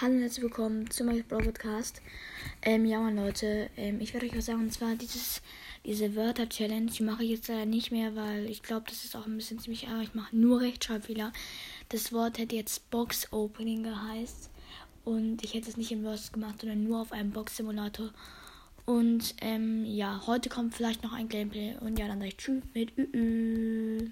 Hallo und herzlich willkommen zu meinem Blog Podcast. Ähm, ja, meine Leute, ähm, ich werde euch was sagen, und zwar dieses, diese Wörter-Challenge, die mache ich jetzt leider nicht mehr, weil ich glaube, das ist auch ein bisschen ziemlich arg. Ich mache nur Rechtschreibfehler. Das Wort hätte jetzt Box-Opening geheißt und ich hätte es nicht im Word gemacht, sondern nur auf einem Box-Simulator. Und ähm, ja, heute kommt vielleicht noch ein Gameplay und ja, dann sage ich Tschüss mit Ü, -Ü.